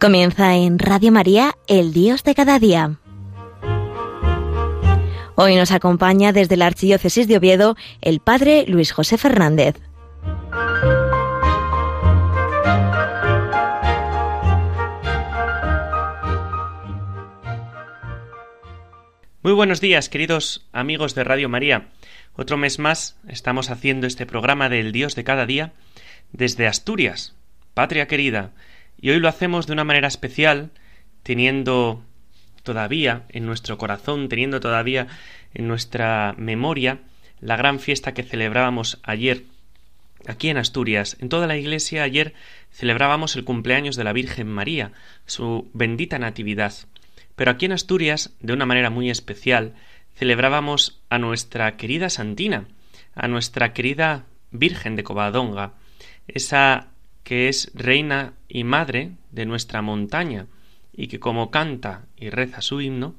Comienza en Radio María, el Dios de cada día. Hoy nos acompaña desde la Archidiócesis de Oviedo el Padre Luis José Fernández. Muy buenos días, queridos amigos de Radio María. Otro mes más estamos haciendo este programa del Dios de cada día desde Asturias, patria querida, y hoy lo hacemos de una manera especial, teniendo todavía en nuestro corazón, teniendo todavía en nuestra memoria la gran fiesta que celebrábamos ayer aquí en Asturias. En toda la iglesia ayer celebrábamos el cumpleaños de la Virgen María, su bendita natividad. Pero aquí en Asturias, de una manera muy especial, celebrábamos a nuestra querida Santina, a nuestra querida Virgen de Covadonga, esa que es reina y madre de nuestra montaña, y que como canta y reza su himno,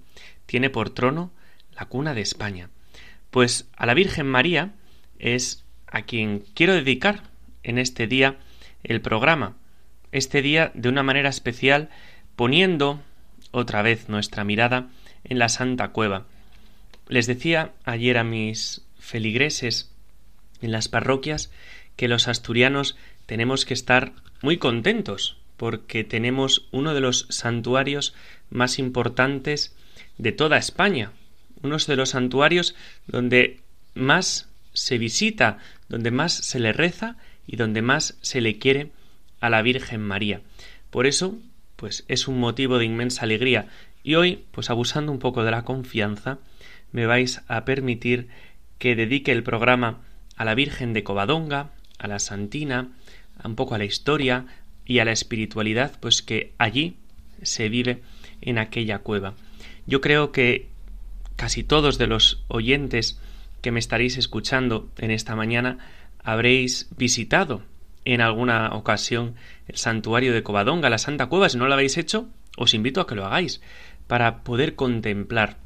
tiene por trono la cuna de España. Pues a la Virgen María es a quien quiero dedicar en este día el programa, este día de una manera especial poniendo otra vez nuestra mirada en la Santa Cueva. Les decía ayer a mis feligreses en las parroquias que los asturianos tenemos que estar muy contentos porque tenemos uno de los santuarios más importantes de toda España, uno de los santuarios donde más se visita, donde más se le reza y donde más se le quiere a la Virgen María. Por eso, pues es un motivo de inmensa alegría. Y hoy, pues abusando un poco de la confianza, me vais a permitir que dedique el programa a la Virgen de Covadonga, a la Santina, un poco a la historia y a la espiritualidad, pues que allí se vive en aquella cueva. Yo creo que casi todos de los oyentes que me estaréis escuchando en esta mañana habréis visitado en alguna ocasión el santuario de Covadonga, la Santa Cueva. Si no lo habéis hecho, os invito a que lo hagáis para poder contemplar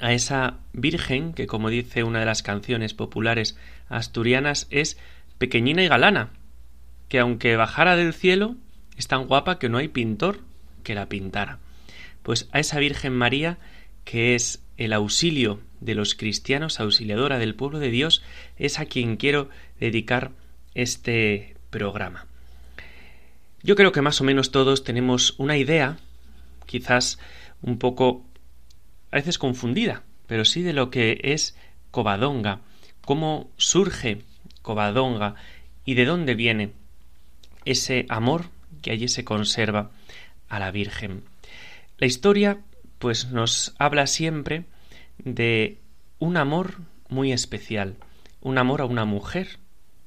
a esa Virgen que, como dice una de las canciones populares asturianas, es pequeñina y galana, que aunque bajara del cielo, es tan guapa que no hay pintor que la pintara. Pues a esa Virgen María, que es el auxilio de los cristianos, auxiliadora del pueblo de Dios, es a quien quiero dedicar este programa. Yo creo que más o menos todos tenemos una idea, quizás un poco a veces confundida, pero sí de lo que es Covadonga, cómo surge Covadonga y de dónde viene ese amor que allí se conserva a la Virgen. La historia pues nos habla siempre de un amor muy especial, un amor a una mujer,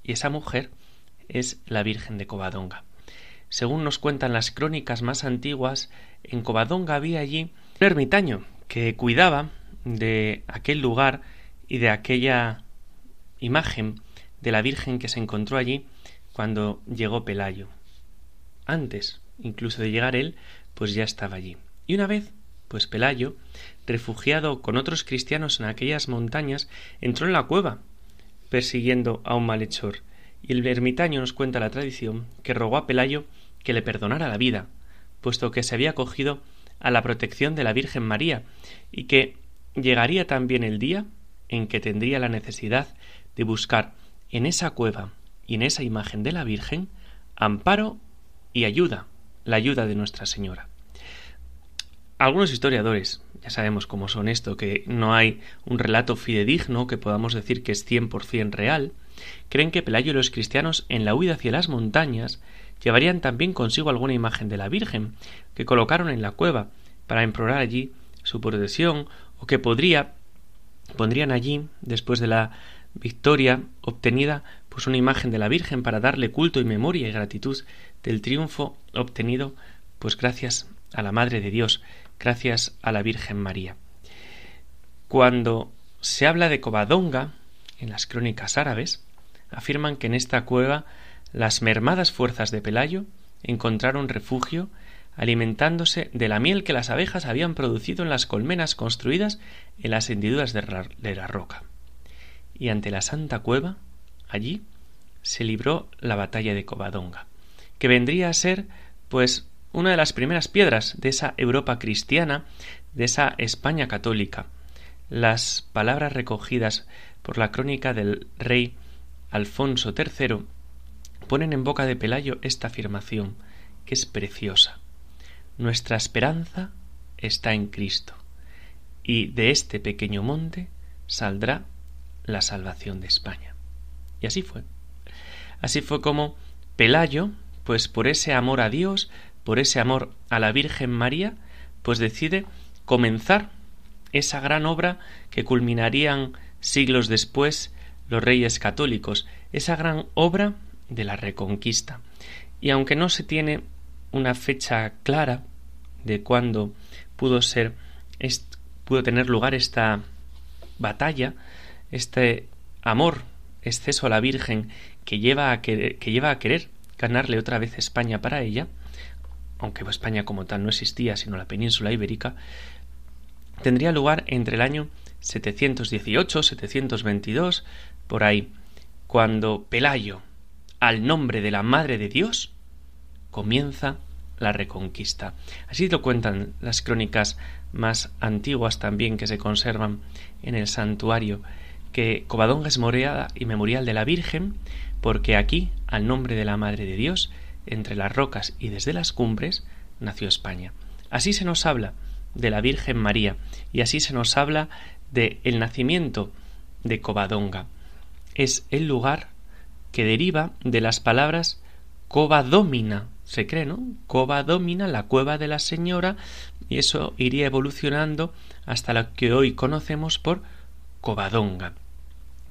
y esa mujer es la Virgen de Covadonga. Según nos cuentan las crónicas más antiguas, en Covadonga había allí un ermitaño que cuidaba de aquel lugar y de aquella imagen de la Virgen que se encontró allí cuando llegó Pelayo. Antes, incluso de llegar él, pues ya estaba allí. Y una vez, pues Pelayo, refugiado con otros cristianos en aquellas montañas, entró en la cueva, persiguiendo a un malhechor. Y el ermitaño nos cuenta la tradición que rogó a Pelayo que le perdonara la vida, puesto que se había acogido a la protección de la Virgen María, y que llegaría también el día en que tendría la necesidad de buscar en esa cueva y en esa imagen de la Virgen amparo y ayuda, la ayuda de Nuestra Señora. Algunos historiadores, ya sabemos cómo son esto, que no hay un relato fidedigno que podamos decir que es cien por cien real, creen que Pelayo y los cristianos en la huida hacia las montañas llevarían también consigo alguna imagen de la Virgen que colocaron en la cueva para implorar allí su protección o que podría pondrían allí después de la victoria obtenida una imagen de la Virgen para darle culto y memoria y gratitud del triunfo obtenido pues gracias a la Madre de Dios, gracias a la Virgen María. Cuando se habla de Covadonga en las crónicas árabes, afirman que en esta cueva las mermadas fuerzas de Pelayo encontraron refugio alimentándose de la miel que las abejas habían producido en las colmenas construidas en las hendiduras de la roca y ante la Santa Cueva, allí, se libró la batalla de Covadonga, que vendría a ser, pues, una de las primeras piedras de esa Europa cristiana, de esa España católica. Las palabras recogidas por la crónica del rey Alfonso III ponen en boca de Pelayo esta afirmación, que es preciosa. Nuestra esperanza está en Cristo, y de este pequeño monte saldrá la salvación de España. Y así fue. Así fue como Pelayo, pues por ese amor a Dios, por ese amor a la Virgen María, pues decide comenzar esa gran obra que culminarían siglos después los reyes católicos, esa gran obra de la reconquista. Y aunque no se tiene una fecha clara de cuándo pudo ser pudo tener lugar esta batalla, este amor exceso a la Virgen que lleva a querer, que lleva a querer ganarle otra vez España para ella, aunque España como tal no existía, sino la península ibérica, tendría lugar entre el año 718-722, por ahí, cuando Pelayo, al nombre de la Madre de Dios, comienza la reconquista. Así lo cuentan las crónicas más antiguas también que se conservan en el santuario, que Covadonga es moreada y memorial de la Virgen, porque aquí, al nombre de la Madre de Dios, entre las rocas y desde las cumbres, nació España. Así se nos habla de la Virgen María y así se nos habla de el nacimiento de Covadonga. Es el lugar que deriva de las palabras Covadómina, se cree, ¿no? Covadómina, la cueva de la señora, y eso iría evolucionando hasta lo que hoy conocemos por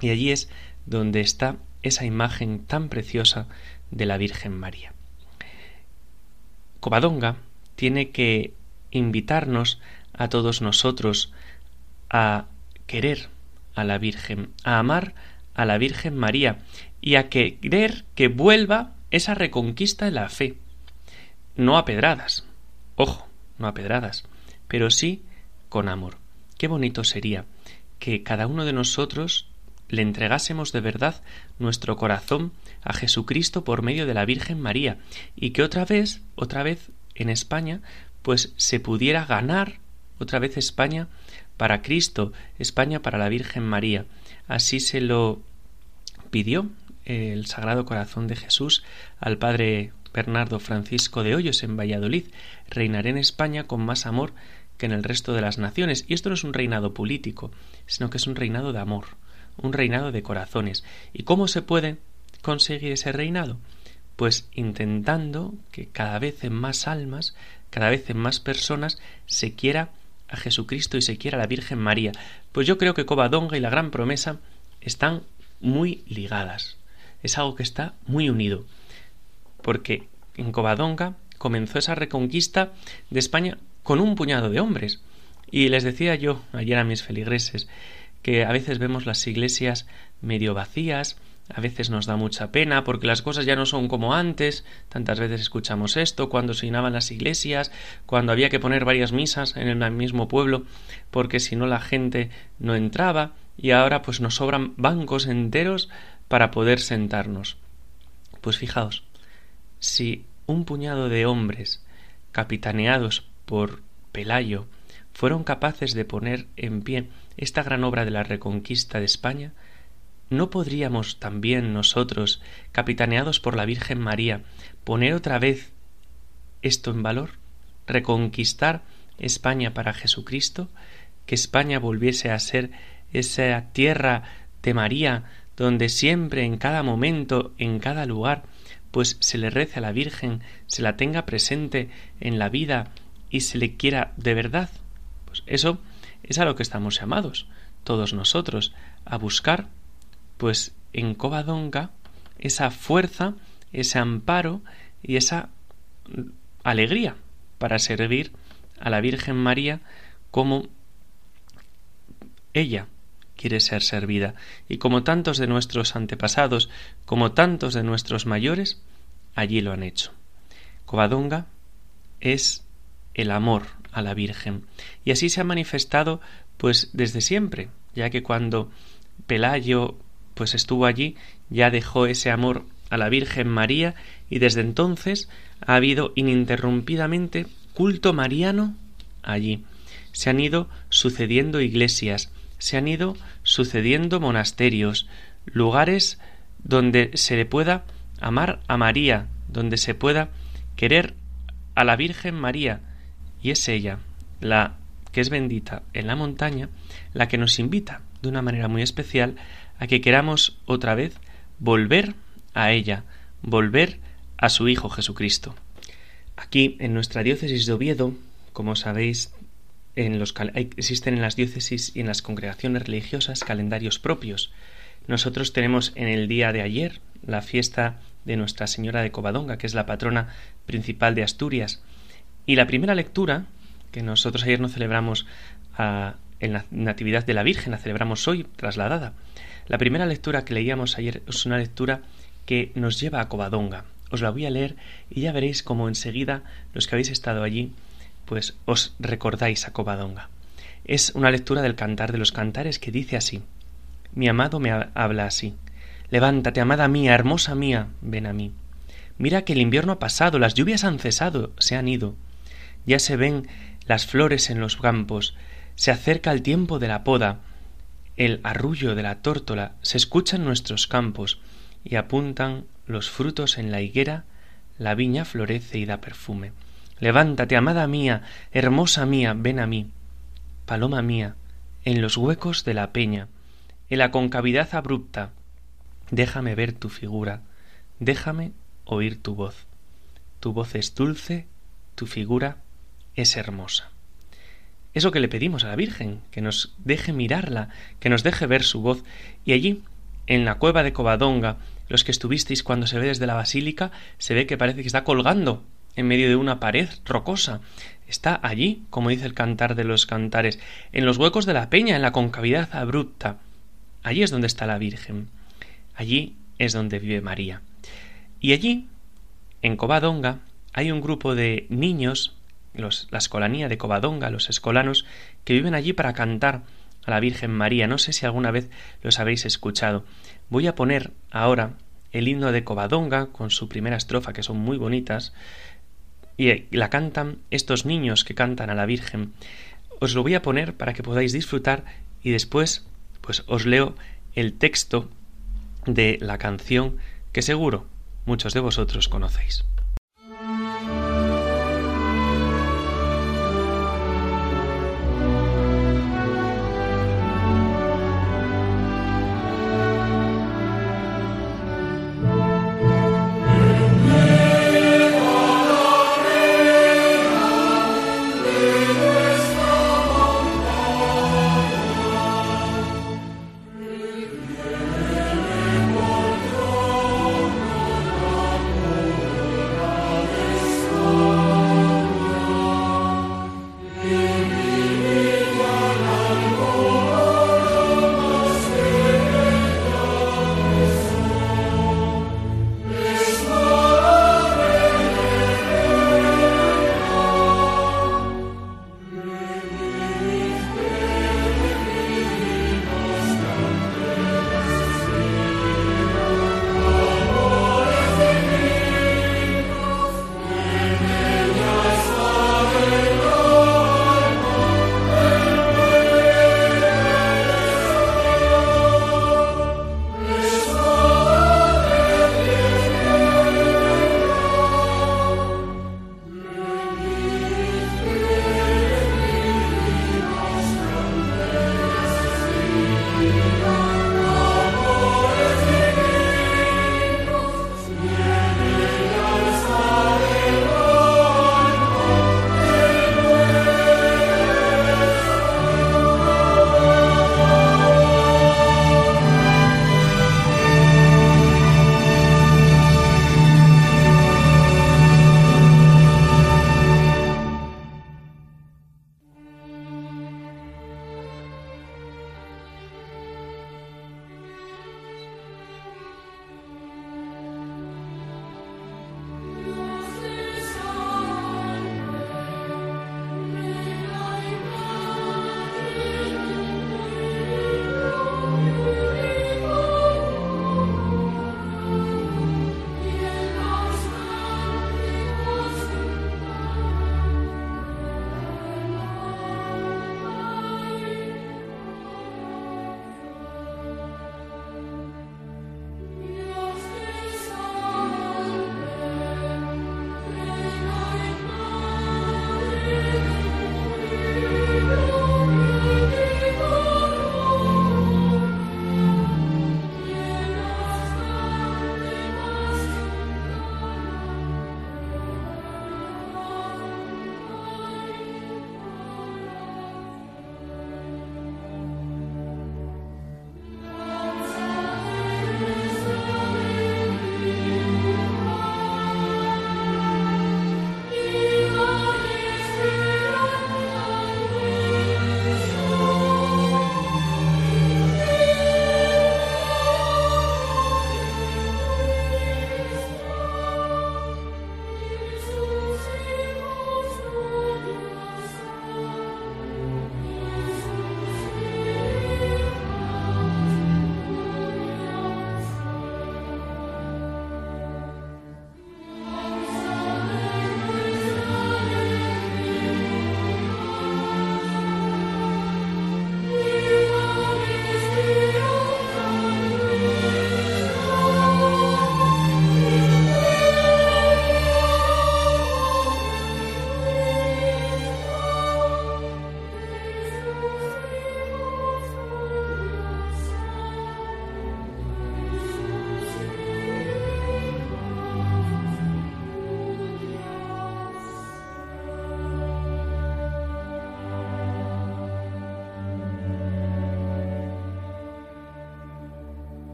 Y allí es donde está esa imagen tan preciosa de la Virgen María. Covadonga tiene que invitarnos a todos nosotros a querer a la Virgen, a amar a la Virgen María y a querer que vuelva esa reconquista de la fe. No a pedradas, ojo, no a pedradas, pero sí con amor. Qué bonito sería que cada uno de nosotros le entregásemos de verdad nuestro corazón a Jesucristo por medio de la Virgen María y que otra vez, otra vez en España, pues se pudiera ganar otra vez España para Cristo, España para la Virgen María. Así se lo pidió el Sagrado Corazón de Jesús al Padre Bernardo Francisco de Hoyos en Valladolid. Reinaré en España con más amor que en el resto de las naciones. Y esto no es un reinado político, sino que es un reinado de amor, un reinado de corazones. ¿Y cómo se puede conseguir ese reinado? Pues intentando que cada vez en más almas, cada vez en más personas se quiera a Jesucristo y se quiera a la Virgen María. Pues yo creo que Covadonga y la Gran Promesa están muy ligadas. Es algo que está muy unido. Porque en Covadonga comenzó esa reconquista de España con un puñado de hombres. Y les decía yo ayer a mis feligreses que a veces vemos las iglesias medio vacías, a veces nos da mucha pena porque las cosas ya no son como antes. Tantas veces escuchamos esto cuando se llenaban las iglesias, cuando había que poner varias misas en el mismo pueblo porque si no la gente no entraba y ahora pues nos sobran bancos enteros para poder sentarnos. Pues fijaos, si un puñado de hombres capitaneados por Pelayo fueron capaces de poner en pie esta gran obra de la reconquista de España, ¿no podríamos también nosotros, capitaneados por la Virgen María, poner otra vez esto en valor? ¿Reconquistar España para Jesucristo? ¿Que España volviese a ser esa tierra de María donde siempre, en cada momento, en cada lugar, pues se le rece a la Virgen, se la tenga presente en la vida y se le quiera de verdad? Pues eso es a lo que estamos llamados, todos nosotros, a buscar pues en Covadonga esa fuerza, ese amparo y esa alegría para servir a la Virgen María como ella quiere ser servida y como tantos de nuestros antepasados, como tantos de nuestros mayores, allí lo han hecho. Covadonga es el amor a la Virgen y así se ha manifestado pues desde siempre, ya que cuando Pelayo pues estuvo allí, ya dejó ese amor a la Virgen María y desde entonces ha habido ininterrumpidamente culto mariano allí. Se han ido sucediendo iglesias, se han ido sucediendo monasterios, lugares donde se le pueda amar a María, donde se pueda querer a la Virgen María, y es ella, la que es bendita en la montaña, la que nos invita de una manera muy especial a que queramos otra vez volver a ella, volver a su Hijo Jesucristo. Aquí, en nuestra diócesis de Oviedo, como sabéis, existen en las diócesis y en las congregaciones religiosas calendarios propios. Nosotros tenemos en el día de ayer la fiesta de Nuestra Señora de Covadonga, que es la patrona principal de Asturias. Y la primera lectura, que nosotros ayer no celebramos en la Natividad de la Virgen, la celebramos hoy trasladada. La primera lectura que leíamos ayer es una lectura que nos lleva a Covadonga. Os la voy a leer y ya veréis cómo enseguida los que habéis estado allí, pues os recordáis a Covadonga. Es una lectura del Cantar de los Cantares que dice así: Mi amado me habla así. Levántate, amada mía, hermosa mía, ven a mí. Mira que el invierno ha pasado, las lluvias han cesado, se han ido. Ya se ven las flores en los campos, se acerca el tiempo de la poda, el arrullo de la tórtola se escucha en nuestros campos, y apuntan los frutos en la higuera, la viña florece y da perfume. Levántate, amada mía, hermosa mía, ven a mí. Paloma mía, en los huecos de la peña, en la concavidad abrupta, Déjame ver tu figura, déjame oír tu voz. Tu voz es dulce, tu figura es hermosa. Eso que le pedimos a la Virgen, que nos deje mirarla, que nos deje ver su voz. Y allí, en la cueva de Covadonga, los que estuvisteis cuando se ve desde la basílica, se ve que parece que está colgando en medio de una pared rocosa. Está allí, como dice el cantar de los cantares, en los huecos de la peña, en la concavidad abrupta. Allí es donde está la Virgen. Allí es donde vive María. Y allí, en Covadonga, hay un grupo de niños, la escolanía de Covadonga, los escolanos, que viven allí para cantar a la Virgen María. No sé si alguna vez los habéis escuchado. Voy a poner ahora el himno de Covadonga con su primera estrofa, que son muy bonitas, y la cantan estos niños que cantan a la Virgen. Os lo voy a poner para que podáis disfrutar y después pues os leo el texto de la canción que seguro muchos de vosotros conocéis.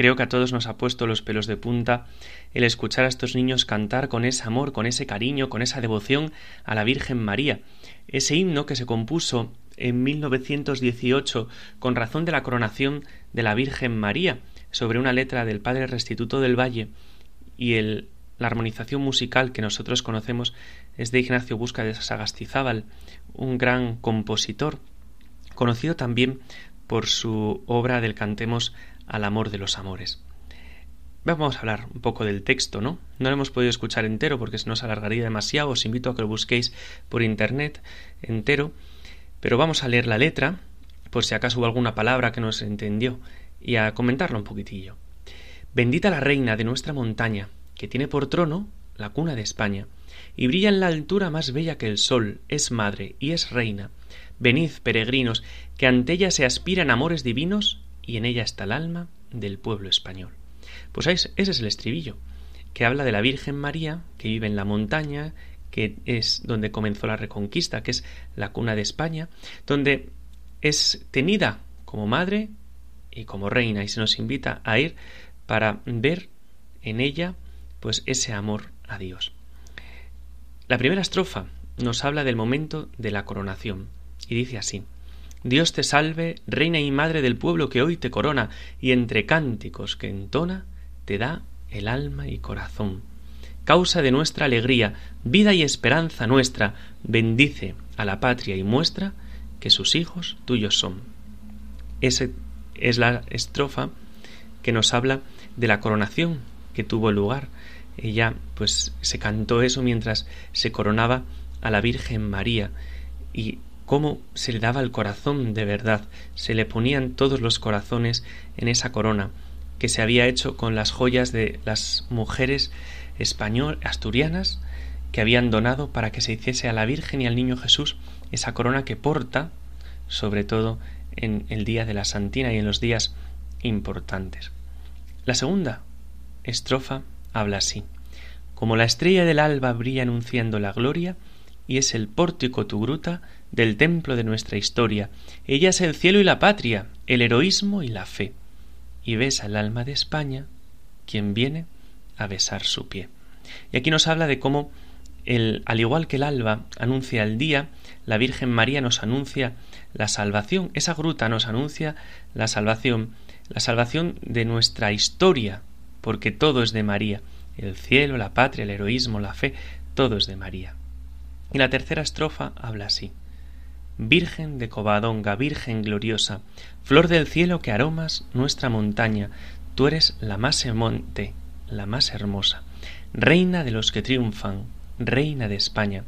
Creo que a todos nos ha puesto los pelos de punta el escuchar a estos niños cantar con ese amor, con ese cariño, con esa devoción a la Virgen María. Ese himno que se compuso en 1918 con razón de la coronación de la Virgen María sobre una letra del Padre Restituto del Valle y el, la armonización musical que nosotros conocemos es de Ignacio Busca de Sagastizábal, un gran compositor, conocido también por su obra del Cantemos al amor de los amores. Vamos a hablar un poco del texto, ¿no? No lo hemos podido escuchar entero porque se nos alargaría demasiado. Os invito a que lo busquéis por internet entero. Pero vamos a leer la letra, por si acaso hubo alguna palabra que no se entendió, y a comentarla un poquitillo. Bendita la reina de nuestra montaña, que tiene por trono la cuna de España, y brilla en la altura más bella que el sol, es madre y es reina. Venid, peregrinos, que ante ella se aspiran amores divinos, y en ella está el alma del pueblo español. Pues ese es el estribillo, que habla de la Virgen María, que vive en la montaña, que es donde comenzó la Reconquista, que es la cuna de España, donde es tenida como madre y como reina, y se nos invita a ir para ver en ella pues ese amor a Dios. La primera estrofa nos habla del momento de la coronación, y dice así Dios te salve, reina y madre del pueblo que hoy te corona, y entre cánticos que entona, te da el alma y corazón. Causa de nuestra alegría, vida y esperanza nuestra, bendice a la patria y muestra que sus hijos tuyos son. Esa es la estrofa que nos habla de la coronación que tuvo lugar. Ella pues se cantó eso mientras se coronaba a la Virgen María y cómo se le daba el corazón de verdad, se le ponían todos los corazones en esa corona que se había hecho con las joyas de las mujeres español asturianas que habían donado para que se hiciese a la Virgen y al Niño Jesús esa corona que porta, sobre todo en el día de la Santina y en los días importantes. La segunda estrofa habla así: Como la estrella del alba brilla anunciando la gloria, y es el pórtico tu gruta del templo de nuestra historia. Ella es el cielo y la patria, el heroísmo y la fe y besa el alma de España quien viene a besar su pie. Y aquí nos habla de cómo, el, al igual que el alba anuncia el día, la Virgen María nos anuncia la salvación. Esa gruta nos anuncia la salvación, la salvación de nuestra historia, porque todo es de María. El cielo, la patria, el heroísmo, la fe, todo es de María. Y la tercera estrofa habla así. Virgen de Covadonga, Virgen gloriosa, flor del cielo que aromas nuestra montaña, tú eres la más emonte, la más hermosa, reina de los que triunfan, reina de España.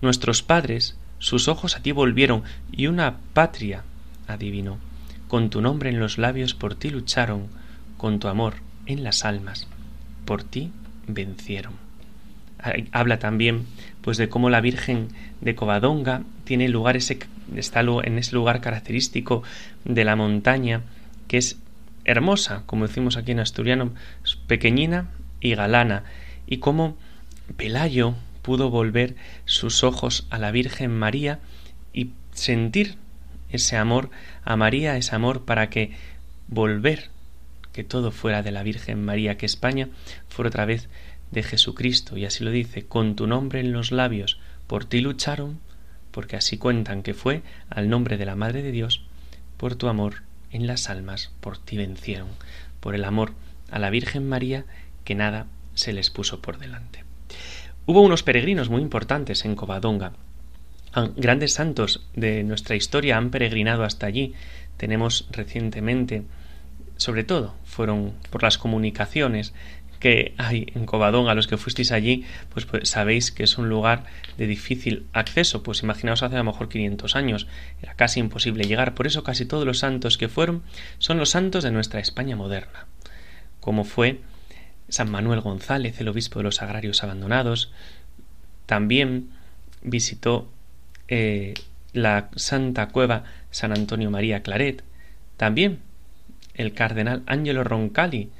Nuestros padres sus ojos a ti volvieron y una patria adivinó. Con tu nombre en los labios por ti lucharon, con tu amor en las almas, por ti vencieron. Habla también pues de cómo la Virgen de Covadonga tiene lugar ese, está en ese lugar característico de la montaña que es hermosa, como decimos aquí en asturiano, pequeñina y galana, y cómo Pelayo pudo volver sus ojos a la Virgen María y sentir ese amor a María, ese amor para que volver que todo fuera de la Virgen María, que España fuera otra vez de Jesucristo, y así lo dice, con tu nombre en los labios, por ti lucharon, porque así cuentan que fue al nombre de la Madre de Dios, por tu amor en las almas, por ti vencieron, por el amor a la Virgen María, que nada se les puso por delante. Hubo unos peregrinos muy importantes en Covadonga. Grandes santos de nuestra historia han peregrinado hasta allí. Tenemos recientemente, sobre todo, fueron por las comunicaciones que hay en Covadonga, los que fuisteis allí, pues, pues, sabéis que es un lugar de difícil acceso, pues imaginaos hace a lo mejor 500 años, era casi imposible llegar, por eso casi todos los santos que fueron son los santos de nuestra España moderna, como fue San Manuel González, el obispo de los agrarios abandonados, también visitó eh, la Santa Cueva San Antonio María Claret, también el cardenal Angelo Roncalli,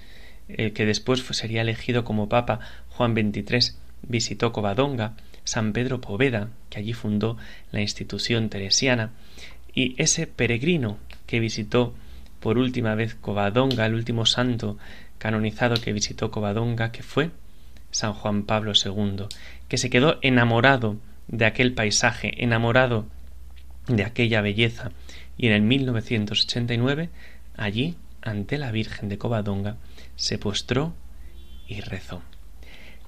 el que después sería elegido como Papa Juan XXIII, visitó Covadonga, San Pedro Poveda, que allí fundó la institución teresiana, y ese peregrino que visitó por última vez Covadonga, el último santo canonizado que visitó Covadonga, que fue San Juan Pablo II, que se quedó enamorado de aquel paisaje, enamorado de aquella belleza, y en el 1989, allí, ante la Virgen de Covadonga, se postró y rezó.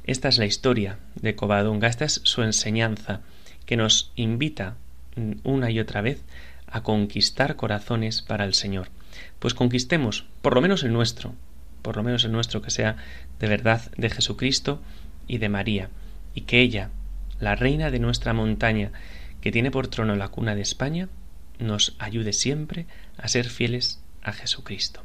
Esta es la historia de Covadonga, esta es su enseñanza, que nos invita una y otra vez a conquistar corazones para el Señor. Pues conquistemos, por lo menos el nuestro, por lo menos el nuestro que sea de verdad de Jesucristo y de María, y que ella, la reina de nuestra montaña, que tiene por trono la cuna de España, nos ayude siempre a ser fieles a Jesucristo.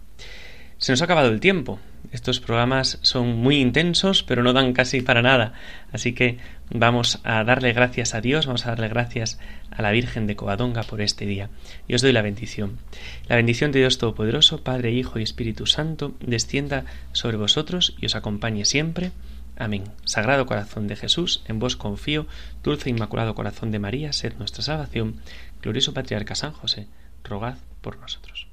Se nos ha acabado el tiempo. Estos programas son muy intensos, pero no dan casi para nada. Así que vamos a darle gracias a Dios, vamos a darle gracias a la Virgen de Covadonga por este día. Y os doy la bendición. La bendición de Dios Todopoderoso, Padre, Hijo y Espíritu Santo, descienda sobre vosotros y os acompañe siempre. Amén. Sagrado corazón de Jesús, en vos confío, dulce e inmaculado corazón de María, sed nuestra salvación. Glorioso Patriarca San José, rogad por nosotros.